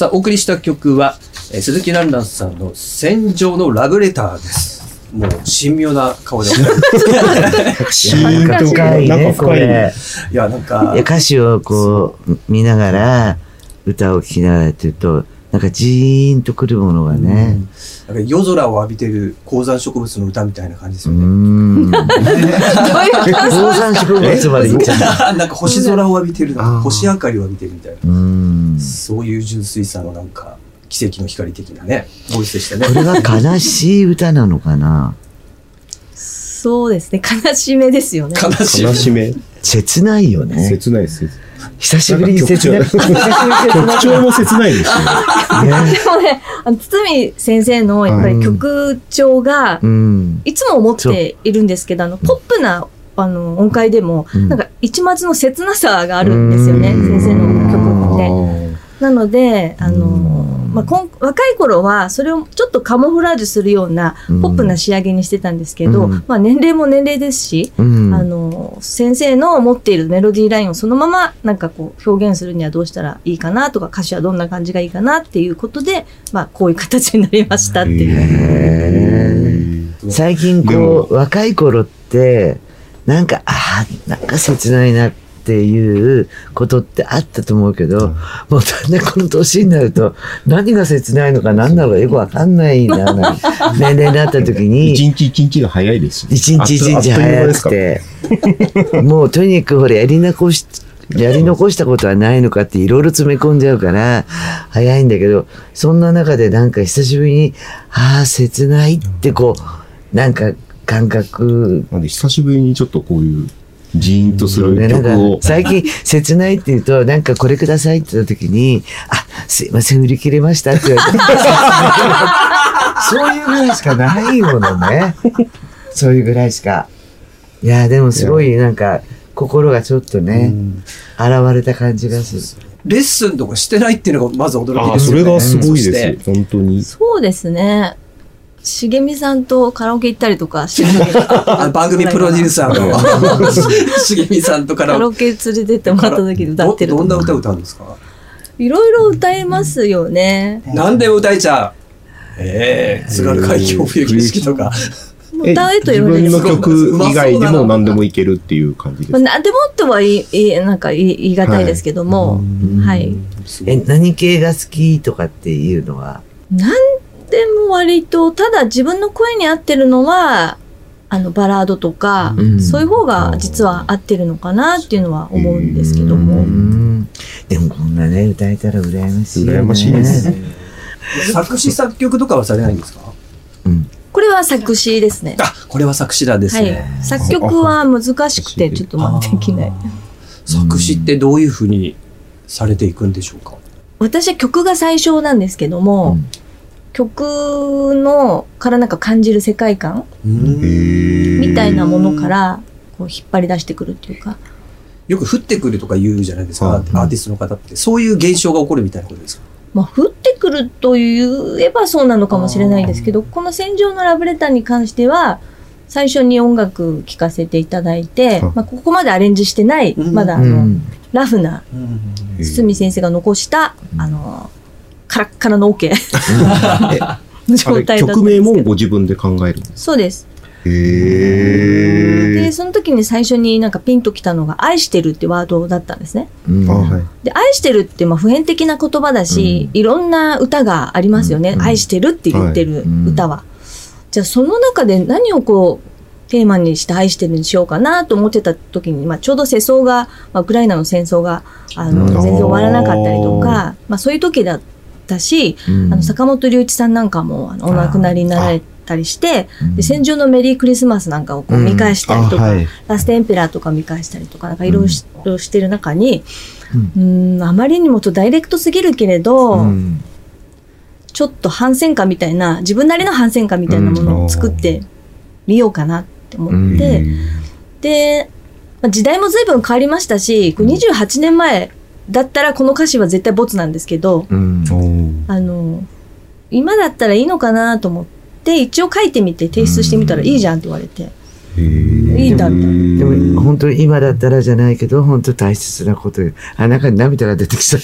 さあ、お送りした曲は、えー鈴木蘭蘭さんの戦場のラブレターです。もう、神妙な顔で。深いね、いこれ。いや、なんいかや、、歌詞をこう、見ながら、歌を聴きながらやってると、なんかジーンとくるものがね。なんか夜空を浴びてる高山植物の歌みたいな感じですうよね。ん。高山植物まで行っちゃった。なんか星空を浴びてる、星明かりを浴びてるみたいな。うん。そういう純粋さのなんか、奇跡の光的なね、ボイスでしたね。これは悲しい歌なのかな？そうですね。悲しめですよね。悲しい。悲しめ。切ないよね。切ないです。久しぶりに切ない。曲調も切ないですよ。ね でもね、あの堤先生のやっぱり曲調がう、ん。いつも思っているんですけど、あの、ポップな、あの、音階でも、うんなんか一末の切なさがあるんですよね、うん先生の曲って。なので、あの、まあ、こん若い頃はそれをちょっとカモフラージュするようなうん。ポップな仕上げにしてたんですけど、うん。まあ年齢も年齢ですし、うん。あの、先生の持っているメロディーラインをそのままなんかこう表現するにはどうしたらいいかなとか歌詞はどんな感じがいいかなっていうことで、まあこういう形になりましたっていう。最近こう、若い頃って、なんか、ああ、なんか切ないなっていうことってあったと思うけど、もうだんだんこの年になると、何が切ないのか何なのかよくわかんないな、な 年齢になった時に、一日一日が早いですよ。一日一日早くて、もうとにかくほら、やり残し、やり残したことはないのかっていろいろ詰め込んじゃうから、早いんだけど、そんな中でなんか久しぶりに、ああ、切ないってこう、なんか感覚。なんで久しぶりにちょっとこういうジーンとするね、なん曲をか。最近切ないって言うと、なんかこれくださいって言った時に、あ、すいません、売り切れましたって言われて。そういうぐらいしかないものね。そういうぐらいしか。いや、でもすごいなんか、心がちょっとね、現れた感じがする。レッスンとかしてないっていうのがまず驚きですよね。それがすごいです。本当に。そうですね。茂美さんとカラオケ行ったりとかしてるん 番組プロデューサーの。茂美さんとかカラオケ連れてってもらった時に歌ってるとか。どどんな歌歌うんですか？いろいろ歌えますよね。何でも歌えちゃう？ええ津軽海峡冬景色とか。歌えと言われ自る分の曲以外でも何でもいけるっていう感じですまあ、何でもっては言いなんか言い言い難いですけども、はい。え、何系が好きとかっていうのは、何でも割と、ただ自分の声に合ってるのは、あの、バラードとか、うんそういう方が実は合ってるのかなっていうのは思うんですけどうも。ん。でもこんなね、歌えたら羨ましいよね。羨ましいです作詞作曲とかはされないんですか？うん。これは作詞ですね。あ、これは作詞なんですはいね。。作曲は難しくて、ちょっとまあできない。作詞ってどういうふうにされていくんでしょうか？私は曲が最初なんですけども、うん曲のからなんか感じる世界観？みみたいなものからこう引っ張り出してくるっていうか、よく降ってくるとか言うじゃないですか、はい。アーティストの方って。そういう現象が起こるみたいなことですか？まあ、降ってくると言えばそうなのかもしれないですけど、この戦場のラブレターに関しては、最初に音楽聴かせていただいて、はい。まあ、ここまでアレンジしてない、うんまだあの、うん。ラフな堤先生が残した、あの、カラッカラのオ、ケ。の状 あれ態だった曲名。もご自分で考えるそうです。へで、その時に最初になんかピンときたのが、愛してるってワードだったんですね。うん。あはい。で、愛してるってまあ普遍的な言葉だし、いろんな歌がありますよね。うん。愛してるって言ってるはい。歌は。じゃあその中で何をこう、テーマにして愛してるにしようかなと思ってた時に、まあちょうど世相が、まあ、ウクライナの戦争が、あの、うん全然終わらなかったりとか、まあそういう時だったし、うん。あの、坂本龍一さんなんかもあのお亡くなりになられたりして、うん。で、戦場のメリークリスマスなんかをこう見返したりとか、あはい。ラストエンペラーとか見返したりとか、なんかいろいろしてる中に、ううーん、あまりにもちょっとダイレクトすぎるけれど、うん。ちょっと反戦歌みたいな、自分なりの反戦歌みたいなものを作ってみようかなって思って、で、まあ時代も随分変わりましたし、これ28年前だったらこの歌詞は絶対ボツなんですけど、うん。あの、今だったらいいのかなと思って、一応書いてみて提出してみたらいいじゃんって言われて。いいんだでも本当に今だったらじゃないけど本当大切なことよ。あ中に涙が出てきちゃっ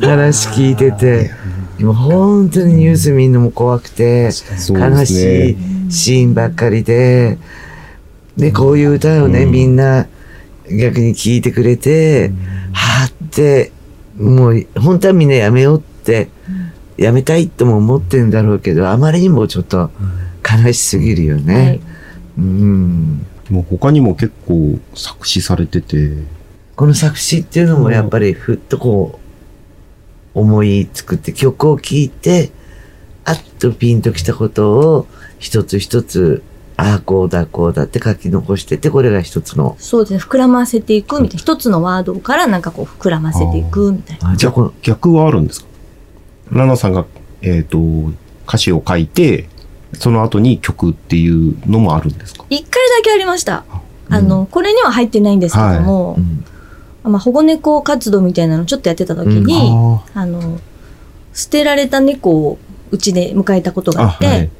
た。話聞いてて。今本当にニュース見るのも怖くて悲しいシーンばっかりで。でこういう歌をね、みんな逆に聞いてくれて、はあってもう本当はみんなやめようってやめたいとも思ってんだろうけどあまりにもちょっと悲しすぎるよね。はい。うん。もう他にも結構作詞されてて、この作詞っていうのもやっぱりふっとこう思いつくって曲を聴いてあっとピンときたことを一つ一つああこうだこうだって書き残しててこれが一つの。そうですね。膨らませていくみたいな。一つのワードからなんかこう膨らませていくみたいな。あじゃあこの逆はあるんですか？ラナさんが、えっ、と、歌詞を書いて、その後に曲っていうのもあるんですか？一回だけありました。あのこれには入ってないんですけども、うん。まあ、保護猫活動みたいなのちょっとやってた時に、あの捨てられた猫をうちで迎えたことがあって、あはい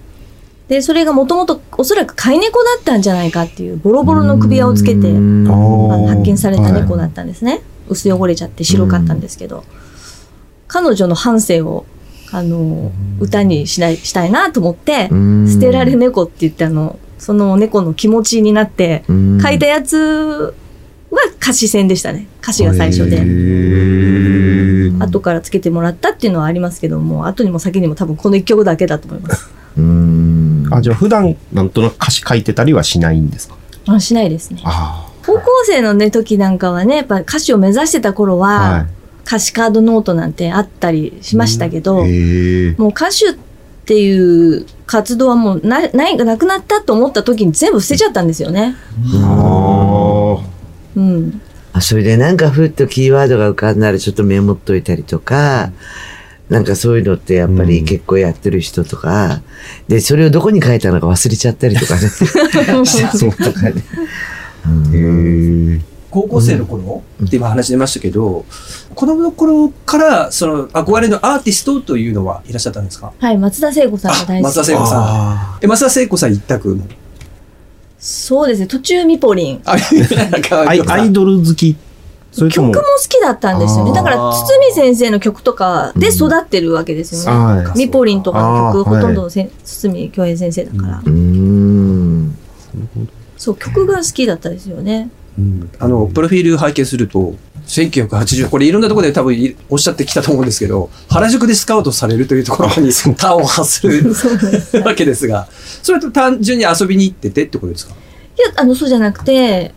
でそれがもともとおそらく飼い猫だったんじゃないかっていうボロボロの首輪をつけて、発見された猫だったんですね、薄汚れちゃって白かったんですけど、彼女の半生をあの歌にしないしたいなと思って、うん。捨てられ猫って言ってあのその猫の気持ちになってうん。書いたやつは歌詞戦でしたね。歌詞が最初へで。ー。後からつけてもらったっていうのはありますけども後にも先にも多分この一曲だけだと思いますうんあ、じゃあ普段なんとなく歌詞書いてたりはしないんですか？あしないですねあ高校生のね時なんかはねやっぱ歌手を目指してた頃あ。は、はい。歌詞カードノートなんてあったりしましたけど、へえ。もう歌手っていう活動はもうなないなくなったと思った時に全部捨てちゃったんですよね。あうん、あそれでなんかふっとキーワードが浮かんだらちょっとメモっといたりとか、なんかそういうのってやっぱり結構やってる人とか、で、それをどこに書いたのか忘れちゃったりとかね。そうとかね。あ。へえ。高校生の頃？って今話出ましたけど、子供の頃からその憧れのアーティストというのはいらっしゃったんですか？はい松田聖子さんが大好き松田聖子さん。あえ、松田聖子さん一択の。そうですね途中ミポリン アイアイドル好き曲も好きだったんですよね。だから堤先生の曲とかで育ってるわけですよね。はい。ミポリンとかの曲ほとんどせん堤京平先生だから。そう曲が好きだったですよね。うん。あの、プロフィール拝見すると、1980、これいろんなところで多分いおっしゃってきたと思うんですけど、原宿でスカウトされるというところに端を発するわけですが、それと単純に遊びに行っててってことですか？やあのそうじゃなくて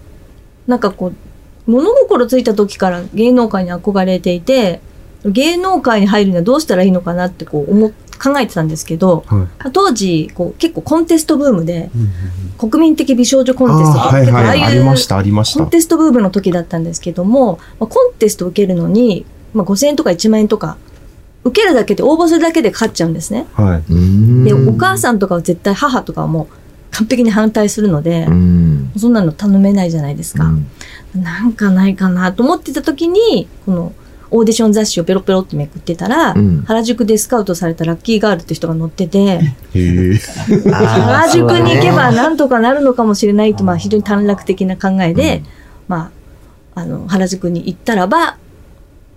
なんかこう物心ついた時から芸能界に憧れていて芸能界に入るにはどうしたらいいのかなってこう思っ考えてたんですけどはい当時こう結構コンテストブームで国民的美少女コンテストとかあーはいはい。ありいう。コンテストブームの時だったんですけども、まあ、コンテスト受けるのに、まあ、5000円とか1万円とか受けるだけで応募するだけでかかっちゃうんですね。はい。でお母さんとかは絶対母とかはもう完璧に反対するのでう、ん。そんなの頼めないじゃないですか。うんなんかないかなと思ってた時にこのオーディション雑誌をペロペロってめくってたら、うん原宿でスカウトされたラッキーガールって人が乗ってて。原宿に行けばななんとかなるのかもしれないと、まあ、非常に短絡的な考えで、まあ、あの原宿に行ったらば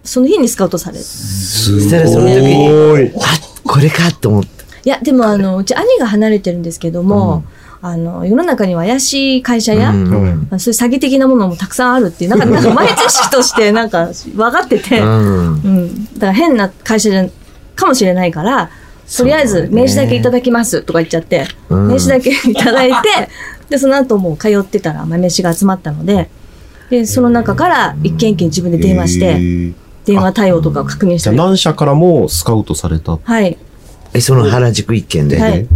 その日にスカウトされる。すしたらその時にごい。あこれかと思った。いやでもあのうち兄が離れてるんですけども、あの世の中には怪しい会社や、うんまあそういう詐欺的なものもたくさんあるっていうなんかなんか前知識として なんか分かってて。うんうん、だから変な会社じゃかもしれないから、とりあえず名刺だけいただきますとか言っちゃって、うん名刺だけいただいて、で、その後もう通ってたら、まあ、名刺が集まったので、で、その中から一件一件自分で電話して、電話対応とかを確認しじゃあたり。何社からもスカウトされた？はい。え、その原宿一軒で？はい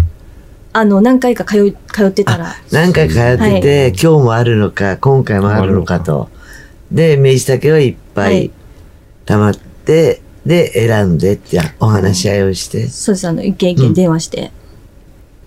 あの、何回か通い通ってたら、何回か通ってて、今日もあるのか、今回もあるのかと。で、名刺だけはいっぱはいい溜まって、で、選んでってお話し合いをして。そうです、あの、一件一件電話して、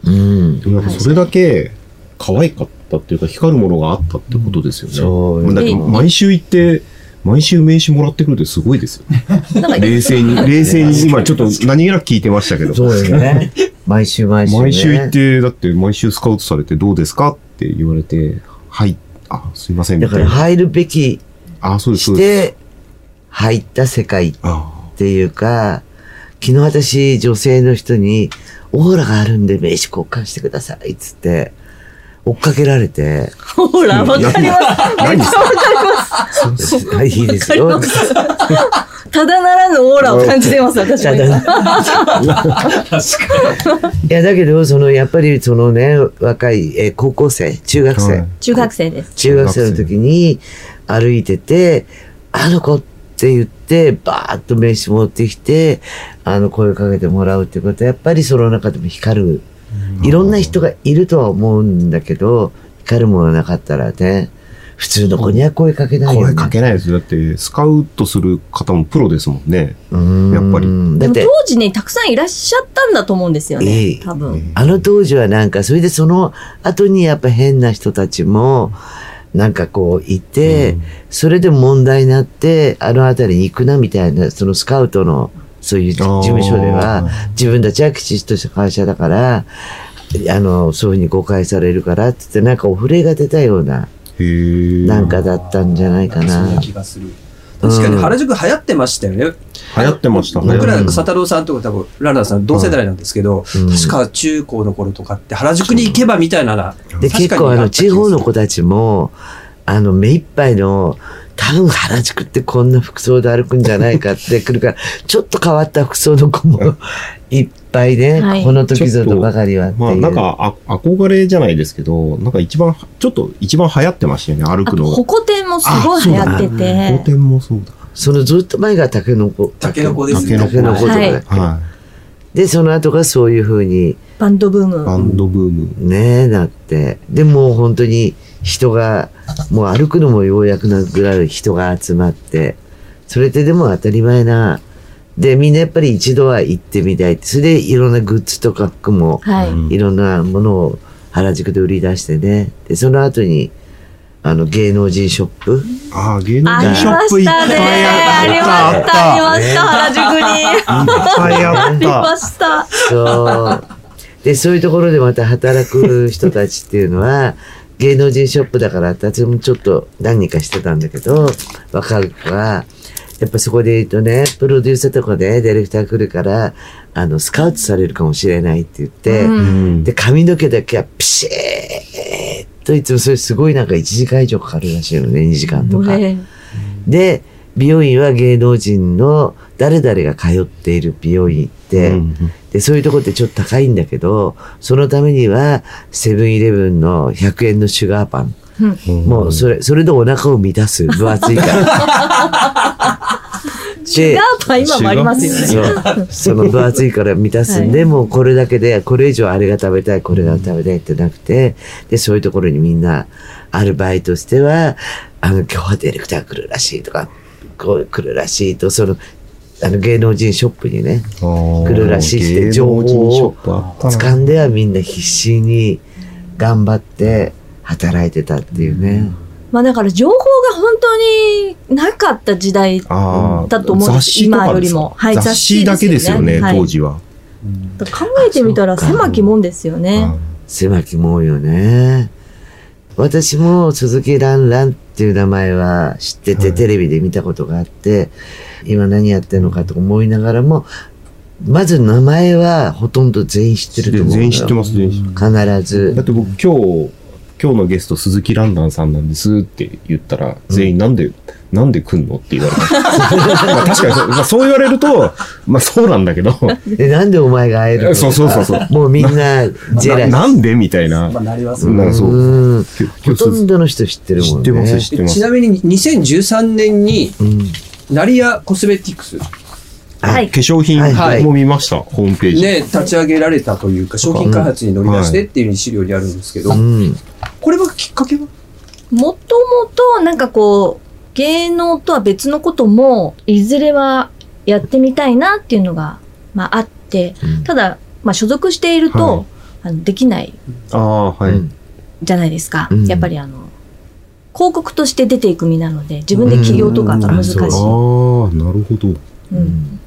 うん。でもなんかそれだけ可愛かったっていうか光るものがあったってことですよね。そうもだ毎週行って、毎週名刺もらってくるってすごいですよね。冷静に、冷静に 今ちょっと何気なく聞いてましたけど。そうよね。毎週毎週、ね。毎週行って、だって毎週スカウトされてどうですかって言われて、はい、あ、すいません、みだかたいな。ら入るべきあ、そうです、し。て、入った世界っあていうか、昨日私、女性の人に、オーラがあるんで名刺交換してください、つって、追っかけられて、ほら、わかります。めっちゃわかります。はい、いいですよ。ただならぬオーラを感じてます、私は今。いや、だけど、その、やっぱり、そのね、若い、えー高校生、中学生、はい中学生です。中学生の時に歩いてて、あの子って言って、バーッと名刺持ってきて、あの、声かけてもらうってことは、やっぱりその中でも光る。いろんな人がいるとは思うんだけど、光るものなかったらね、普通の子には声かけないよ、ね。声かけないですよ。だって、スカウトする方もプロですもんね。うんやっぱりだって、でも当時ね、たくさんいらっしゃったんだと思うんですよえねえ。多分。あの当時はなんか、それでその後にやっぱ変な人たちも、なんかこういて、うんそれで問題になって、あの辺りに行くなみたいな、そのスカウトの、そういう事務所では、自分たちはきちっとした会社だから、あの、そういうふうに誤解されるからって言って、なんかお触れが出たような、なんかだったんじゃないかなな。気がする。確かに原宿流行ってましたよね。流行ってましたね。僕ら、うん佐太郎さんとか多分、ランナーさん同世代なんですけど、うん確か中高の頃とかって原宿に行けばみたいなな。で、結構あの、地方の子たちも、あの、目いっぱいの、多分原宿ってこんな服装で歩くんじゃないかって来るから、ちょっと変わった服装の子もいっぱいね、はいこの時ぞとばかりはっていう。まあ、なんか、あ憧れじゃないですけど、なんか一番、ちょっと一番流行ってましたよね、歩くのが。ホコ天もすごい流行って当て。店もそうだ。そのずっと前が竹の子。竹の子ですね。竹の子とかはいだっけはで、その後がそういう風にバンドブーい。バム。ンドブーム。ね、なって。で、もう本当に人が、もう歩くのもようやくなぐらい人が集まって、それってでも当たり前な。で、みんなやっぱり一度は行ってみたいって。それでいろんなグッズとか服も、はい。うんいろんなものを原宿で売り出してね。で、その後に、あの、芸能人ショップ。ああ、芸能人まショップいっぱいしたね。あありまった。した、ありあました、原宿に。った。いっぱいあありった。ました。そう。で、そういうところでまた働く人たちっていうのは、芸能人ショップだから、私もちょっと何人かしてたんだけど、若い子は、やっぱそこで言うとね、プロデューサーとかでディレクター来るから、あの、スカウトされるかもしれないって言って、うんうんで、髪の毛だけはピシーッといつもそれすごいなんか1時間以上かかるらしいのね、2時間とか。俺で、美容院は芸能人の誰々が通っている美容院行って、うんで、そういうとこってちょっと高いんだけど、そのためには、セブンイレブンの100円のシュガーパン。うんもう、それ、それでお腹を満たす。分厚いから。でシュガーパン今もありますよね。その分厚いから満たすんで、もうこれだけで、これ以上あれが食べたい、これが食べたいってなくて、で、そういうところにみんな、アルバイトしては、あの、今日はディレクター来るらしいとか、来るらしいと、その、あの、芸能人ショップにね、来るらしいって情報を掴んではみんな必死に頑張って働いてたっていうね。まあだから情報が本当になかった時代だと思うんです雑誌とか今よりもはい雑誌だけですよね、雑誌ですよねはい当時は。考えてみたら狭きもんですよね。狭きもんよね。私も鈴木蘭蘭っていう名前は知ってて、はいテレビで見たことがあって、今何やってるのかと思いながらも、まず名前はほとんど全員知ってると思う。全員知ってます、全員。必ずだっ。て僕今日、今日のゲスト鈴木ランダンさんなんですって言ったら、全員なんで、なんで来んのって言われた。まあ確かにそう、まあ、そう言われると、まあそうなんだけど、で、なんでお前が会えるの？そうそうそうそう。もうみんなジェラシー。ななんでみたいな。まあ、なりますなんかそう。ほとんどの人知ってるもんね。知ってます、知ってますち。なみに2013年に、うん。ナリアコスメティクスはい化粧品はいも見ました、ホームページ。ね、立ち上げられたというか、商品開発に乗り出してっていう資料にあるんですけど、うん。これはきっかけは？もともとなんかこう芸能とは別のこともいずれはやってみたいなっていうのが、まあ、あってうん。ただ、まあ、所属していると、はい。あのできないああ、はい。うん。じゃないですか、うん。やっぱりあの広告として出ていく身なので自分で起業とかが難しい。ああ、なるほど。うん。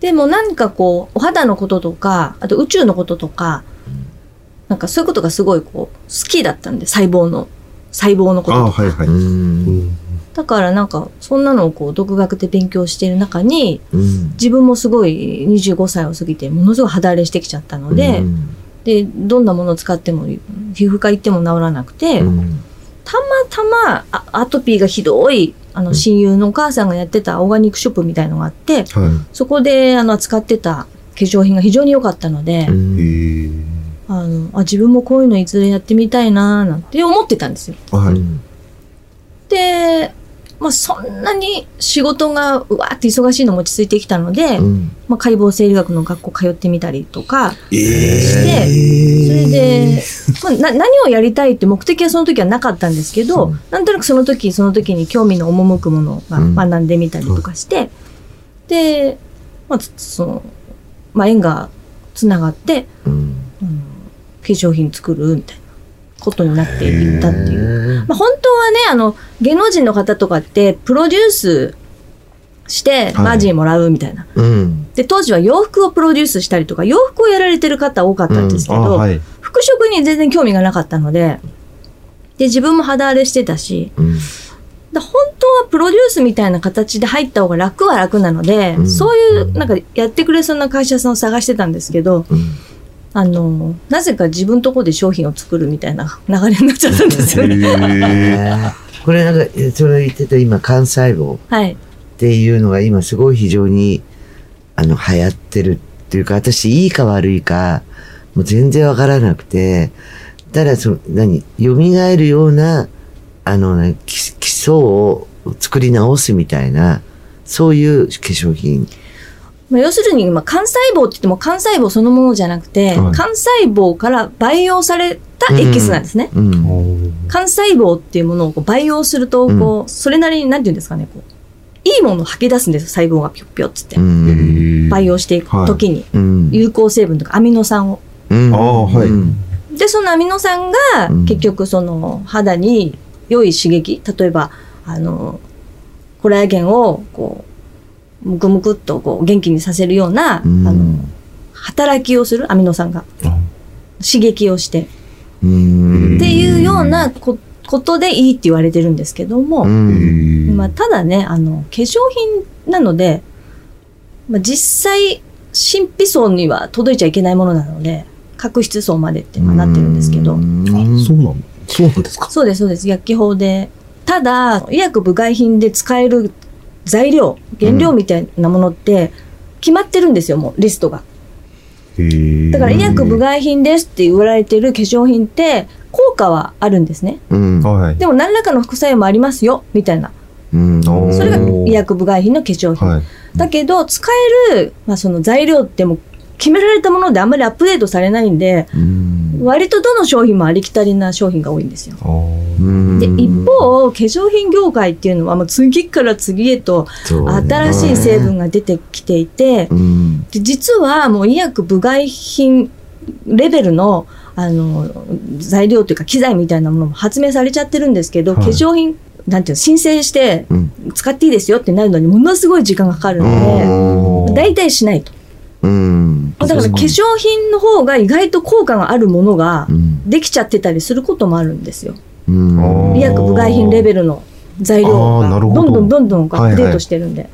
でも何かこう、お肌のこととか、あと宇宙のこととか、なんかそういうことがすごいこう、好きだったんで、細胞の、細胞のこととか。はいはい。うん。だからなんか、そんなのをこう、独学で勉強している中に、うん。自分もすごい25歳を過ぎて、ものすごい肌荒れしてきちゃったので、うんで、どんなものを使っても、皮膚科行っても治らなくて、うんたまたまあアトピーがひどい、あの、親友のお母さんがやってたオーガニックショップみたいのがあって、はい。そこで、あの、扱ってた化粧品が非常に良かったので。あの、あ、自分もこういうのいずれやってみたいなーなんて思ってたんですよ。はい。で、まあ、そんなに仕事がうわーって忙しいのも落ち着いてきたので、うん。まあ、解剖生理学の学校通ってみたりとかえして、それで、まあ、な何をやりたいって目的はその時はなかったんですけど、う。んなんとなくその時その時に興味の赴くものがうん。学んでみたりとかして、で、まあ、つその、まあ、縁がつながって、うん粧品作るみたいなことになっていったっていう。まあ、本当はね、あの、芸能人の方とかって、プロデュースして、マージンもらうみたいな。うんで、当時は洋服をプロデュースしたりとか、洋服をやられてる方多かったんですけあど、はい。服飾に全然興味がなかったので、で、自分も肌荒れしてたし、うんだ本当はプロデュースみたいな形で入った方が楽は楽なので、うんそういう、なんかやってくれそうな会社さんを探してたんですけど、うんあの、なぜか自分とこで商品を作るみたいな流れになっちゃったんですよね。えーこれなんか、えそれ言ってた今、幹細胞っはい。ていうのが今すごい非常に、あの、流行ってるっていうか、私いいか悪いか、もう全然わからなくて、ただその、何、蘇るような、あの、基礎を作り直すみたいな、そういう化粧品。まあ、要するに、まあ、幹細胞って言っても幹細胞そのものじゃなくて、はい幹細胞から培養されたエキスなんですね。うん。幹細胞っていうものをこう培養すると、こう、それなりに、なんていうんですかね、こう、いいものを吐き出すんですよ、細胞がぴょっぴょっつって。うん。培養していくときに、うん。有効成分とかアミノ酸を。はいうんで、そのアミノ酸がうん結局その肌に良い刺激、例えば、あの、コラーゲンをこう、むくむくっとこう元気にさせるような、うん。あの、働きをするアミノ酸が。刺激をして。うん。っていうようなこことでいいって言われてるんですけども、うん。まあ、ただね、あの、化粧品なので、まあ、実際、神秘層には届いちゃいけないものなので、角質層までってまあなってるんですけど、うん。あ、そうなんそうなんですか。そうです、そうです。薬機法で。ただ、医薬部外品で使える材料、原料みたいなものって、決まってるんですよ、もう、リストが。だから、医薬部外品ですって言われてる化粧品って、効果はあるんですね。うんはい。でも、何らかの副作用もありますよ、みたいな。うんそれが医薬部外品の化粧品。はい。だけど、使える、まあ、その材料ってもう決められたものであんまりアップデートされないんで、うん割とどの商品もありきたりな商品が多いんですよ。で、一方、化粧品業界っていうのは、もう次から次へと新しい成分が出てきていて、うん。で実はもう医薬部外品レベルの、あの、材料というか機材みたいなものも発明されちゃってるんですけど、はい。化粧品、なんていうの、申請してうん。使っていいですよってなるのにものすごい時間がかかるので、大体しないと。うんだから化粧品の方が意外と効果があるものがうん。できちゃってたりすることもあるんですよ。うん。医薬部外品レベルの材料があーなるほど。どんどんどんどんアップデートしてるんで。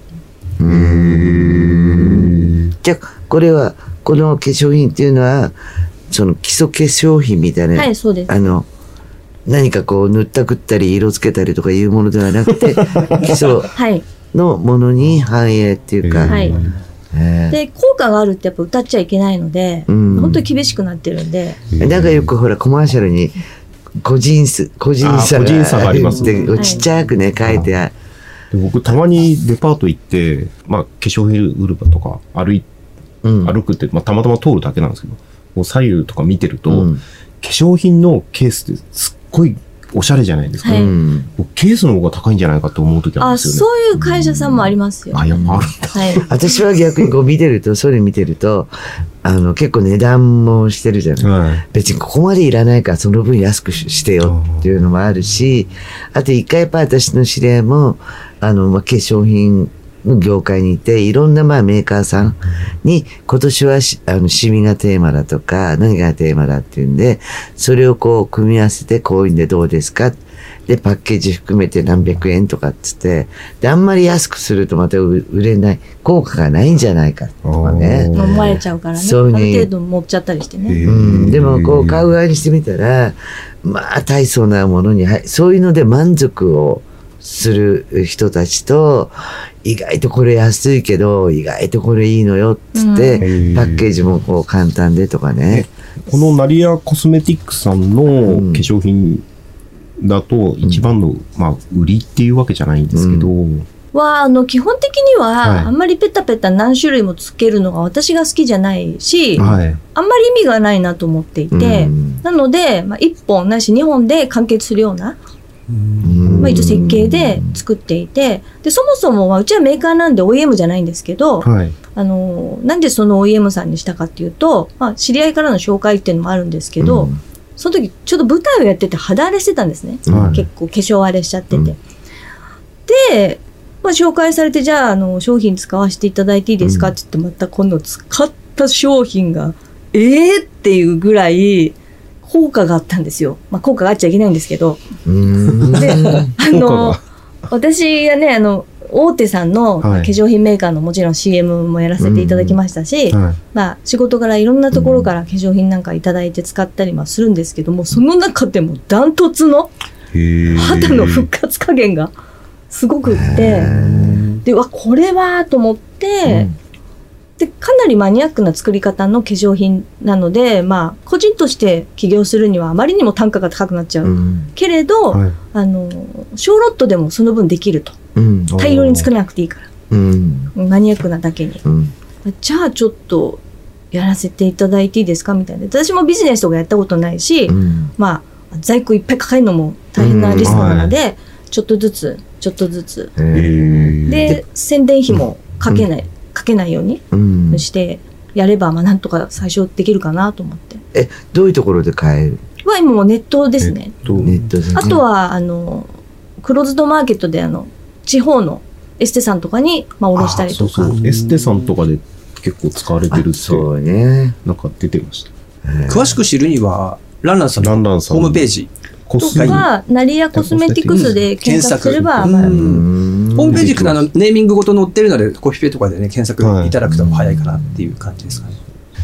うんじゃあこれはこの化礎品っていうのはその基礎化粧品みたいな、はい、そうです。あの何かこう塗ったくったり色つけたりとかいうものではなくて 基礎はい。のものに反映っていうか、はいえーで、効果があるってやっぱ歌っちゃいけないので、うん。本当に厳しくなってるんで、なんかよくほらコマーシャルに個人数個人差差がありますってちっちゃくね書いてある、で僕、たまにデパート行って、まあ、化粧品売る場とか歩い、うん。歩くって、まあ、たまたま通るだけなんですけど、こう左右とか見てると、うん。化粧品のケースってすっごいおしゃれじゃないですか。はいケースの方が高いんじゃないかと思う時あるんあ、ですよね。そういう会社さんもありますよ。あ、やっぱあるんだ。はい。私は逆にこう見てるとそれ見てるとあの結構値段もしてるじゃないはい。別にここまでいらないからその分安くししてよっていうのもあるし、あと一回やっぱ私の知り合いも、あの、まあ、化粧品の業界にいて、いろんなまあメーカーさんに今年はしあのシミがテーマだとか何がテーマだっていうんで、それをこう組み合わせてこういうんでどうですか？で、パッケージ含めて何百円とかっつって、で、あんまり安くするとまた売売れない、効果がないんじゃないかとかね。思われちゃうからね。そうにある程度持っちゃったりしてね。うん、でもこう買う側にしてみたら、まあ大層なものに、はいそういうので満足をする人たちと、意外とこれ安いけど、意外とこれいいのよっつって、うん。パッケージもこう簡単でとかね。このナリアコスメティックさんのうん。化粧品だと一番の、まあ、売りっていうわけじゃないんですけど、は、あの、基本的にはあんまりペタペタ何種類もつけるのが私が好きじゃないし、はい。あんまり意味がないなと思っていて、うん。なので、まあ、1本ないし2本で完結するような、うんまあ、一応設計で作っていて、で、そもそも、まあ、うちはメーカーなんで OEM じゃないんですけど、はい。あの、なんでその OEM さんにしたかっていうと、まあ、知り合いからの紹介っていうのもあるんですけど、うんその時ちょうど舞台をやってて肌荒れしてたんですね。はい結構化粧荒れしちゃってて。うんで、まあ、紹介されて、じゃあ、あの、商品使わせていただいていいですかって言って、また今度使った商品が、ええー、っていうぐらい、効果があったんですよ。まあ、効果があっちゃいけないんですけど。うん。で、あの私がね、あの、大手さんの化はい。粧品メーカーのもちろん CM もやらせていただきましたし、はい。まあ、仕事からいろんなところから化粧品なんかいただいて使ったりもするんですけども、その中でもダントツの肌の復活加減がすごくって、で、わ、これはと思って、で、かなりマニアックな作り方の化粧品なので、まあ、個人として起業するにはあまりにも単価が高くなっちゃう。うんけれど、はいあの、小ロットでもその分できると。うん大量に作らなくていいから。うんマニアックなだけに。うんじゃあちょっとやらせていただいていいですか？みたいな。私もビジネスとかやったことないし、うんまあ、在庫いっぱい抱えるのも大変なリスクなので、ちょっとずつ、ちょっとずつ。で、宣伝費もかけない、かけないようにうん。して、やれば、まあ、なんとか最初できるかなと思って。えどういうところで買える？は、今もうネットですね。とネットで。ねあとは、あの、クローズドマーケットで、あの、地方のエステさんとかに、まあ、卸したりとか。あそうそうエステさんとかで結構使われてるって、あそうね。なんか出てました。詳しく知るには、ランランさんランのホームページ、コスとか、ナリアコスメティクスで検索すれば、まあ、ホームページからのネーミングごと載ってるので、コピペとかでね、検索いただくと早いかなっていう感じですかね。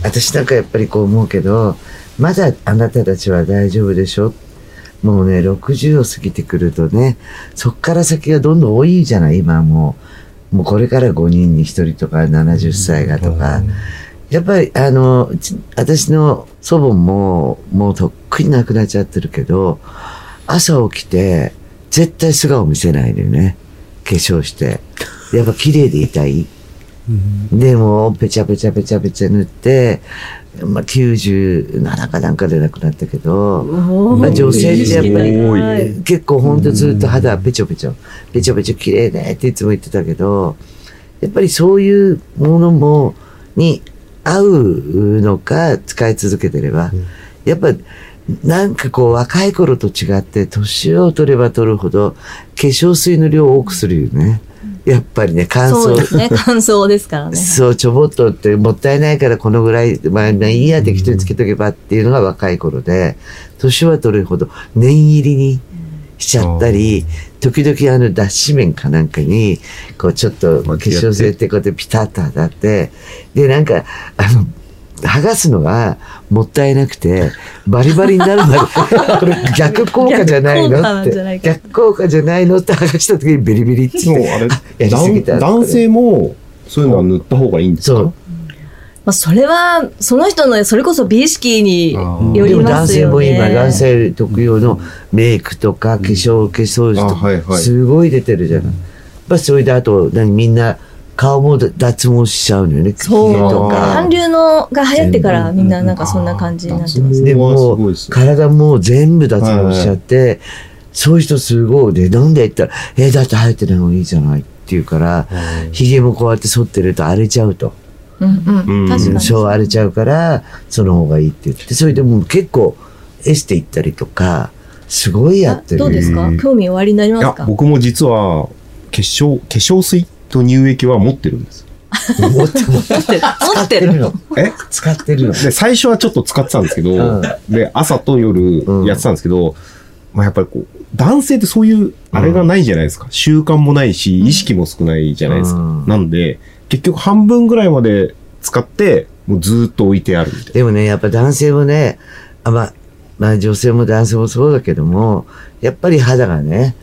私なんかやっぱりこう思うけどまだあなたたちは大丈夫でしょ？もうね60を過ぎてくるとねそっから先がどんどん多いじゃない？今はもうもうこれから5人に1人とか70歳がとか、やっぱりあの私の祖母ももうとっくに亡くなっちゃってるけど朝起きて絶対素顔見せないのよね。化粧してやっぱ綺麗でいたい。でもうペチャペチャペチャペチャ塗って、まあ、97かなんかで亡くなったけど、まあ、女性ってやっぱりはい結構ほんとずっと肌ペチョペチョペチョペチョ綺麗ねっていつも言ってたけどやっぱりそういうものもに合うのか使い続けてれば、やっぱなんかこう若い頃と違って年を取れば取るほど化粧水の量を多くするよね。やっぱりね乾燥そうですね。乾燥ですからね。そう、ちょぼっとってもったいないからこのぐらい、まあ、いいや適当につけとけばっていうのが若い頃で、年は取るほど念入りにしちゃったり、時々あの脱脂綿かなんかに、こうちょっと化粧水ってこうやってピタッと当たって、で、なんか、あの、剥がすのがもったいなくて、バリバリになるまで、これ逆効果じゃないの逆効果なって、んじゃないか。逆効果じゃないのって剥がした時にビリビリってでもあれ、やりすぎた。男男性もそういうのは塗った方がいいんですか？そう。まあ、それは、その人の、それこそ美意識によりでも男ますよ性も今、ね。男性特有のメイクとか化粧、化粧水とあはいはい。か、すごい出てるじゃない。やっぱそれであと、何みんな、顔も脱毛しちゃうのよね。そう髭とか。韓流のが流行ってからみんななんかそんな感じになってます。でも体も全部脱毛しちゃって、そういう人すごいで、なんで言ったら、えだって生えてない方がいいじゃないって言うから、髭もこうやって剃ってると荒れちゃうと。うんううんん。確かに。そう荒れちゃうから、その方がいいって言って、それでもう結構エステ行ったりとか、すごいやってる。あどうですか？興味おありになりますか？僕も実は化粧化粧水と乳液は持ってるんです。持って持ってる。持ってる。の。え使ってるの。で、最初はちょっと使ってたんですけど、うんで、朝と夜やってたんですけど、まあやっぱりこう、男性ってそういう、あれがないじゃないですか。習慣もないし、意識も少ないじゃないですか。なんで、結局半分ぐらいまで使って、もうずっと置いてあるみたいでもね、やっぱ男性もね、あまあ、まあ女性も男性もそうだけども、やっぱり肌がね、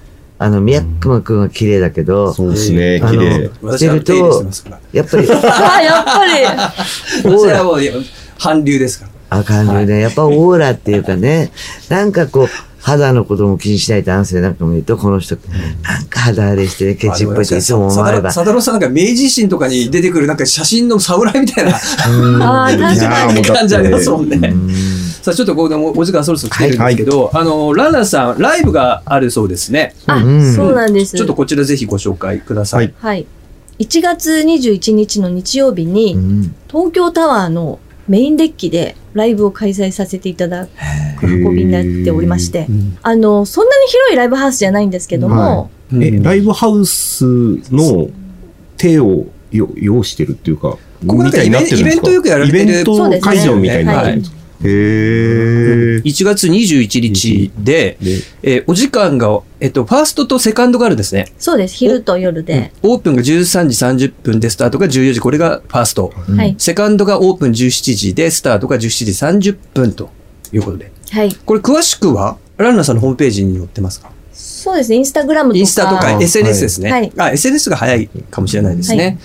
あの、ミヤックマ君は綺麗だけな。ど、そうですね、あの綺麗。私は手入れしてますから。やっぱり、ああ、やっぱり。私はもう韓流ですから。あ感じで、やっぱオーラっていうかね、なんかこう、肌のことも気にしない男性なんかもいると、この人、なんか肌荒れしてね、ケチっぽいっていつも思われば。サダロさんなんか明治維新とかに出てくるなんか写真の侍みたいなああ、確かに。感じありますもんね。うんさあちょっとこうおお時間そろそろ来てるんですけど、あのランナーさんライブがあるそうですね。あうん、そうなんです。ちょっとこちらぜひご紹介ください。はい。1月21日の日曜日うに、ん。東京タワーのメインデッキでライブを開催させていただく運びになっておりまして、あの、そんなに広いライブハウスじゃないんですけども、え、ライブハウスの手をよ要してるっていうか、ここなんかみたいになってるんですか？イベントよくやられてるイベント会場みたいになってるんですか？へー。1月21日で、でえーお時間が、えっと、ファーストとセカンドがあるんですね。そうです。昼と夜で。オープンが13時30分で、スタートが14時、これがファースト。はい。セカンドがオープン17時で、スタートが17時30分ということで。はい。これ詳しくは、ランナーさんのホームページに載ってますか？そうですね。インスタグラムとか。インスタとかあ SNS ですね。はいあ、SNS が早いかもしれないですね。はい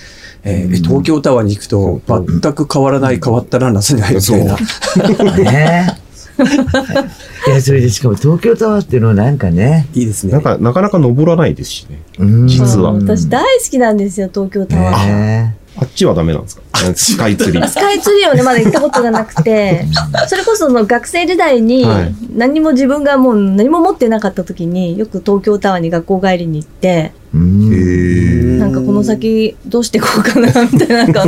えー東京タワーに行くと、全く変わらない変わったランナーに会えるみたいな。ね。いや、それでしかも東京タワーっていうのはなんかね、いいですね。なんか、なかなか登らないですしね。うん。実は。うん。私大好きなんですよ、東京タワー。ねあっちはダメなんですか？スカイツリー。スカイツリーをね、まだ行ったことがなくて、それこそその学生時代にはい、何も自分がもう何も持ってなかった時によく東京タワーに学校帰りに行って、なんかこの先どうしていこうかな、みたいな、なんか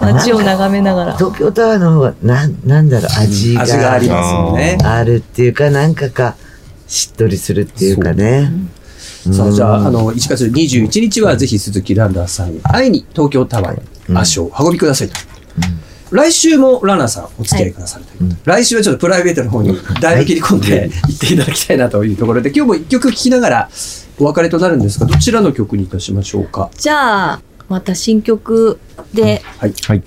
街を眺めながら。東京タワーの方が、なん、なんだろう、味が味がありますよね。あるっていうか、なんかか、しっとりするっていうかね。さあ、じゃあ、あの、1月21日はぜひ鈴木ランナーさんに会いに東京タワーに足をお運びくださいと。来週もランナーさんお付き合いくださるという、来週はちょっとプライベートの方にだいぶ切り込んで行っていただきたいなというところで、今日も一曲聴きながらお別れとなるんですが、どちらの曲にいたしましょうか？じゃあ、また新曲で、はい。はい。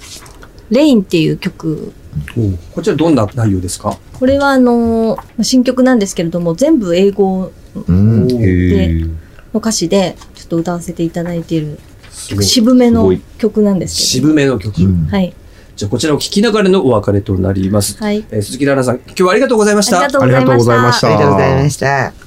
レインっていう曲。こちらどんな内容ですか？これはあの、新曲なんですけれども、全部英語うん。へー。の歌詞でちょっと歌わせていただいている渋めの曲なんですけど。渋めの曲。うんはい。じゃあこちらを聴きながらのお別れとなります。はい。えー鈴木ランナーさん、今日は。ありがとうございました。ありがとうございましたありがとうございました。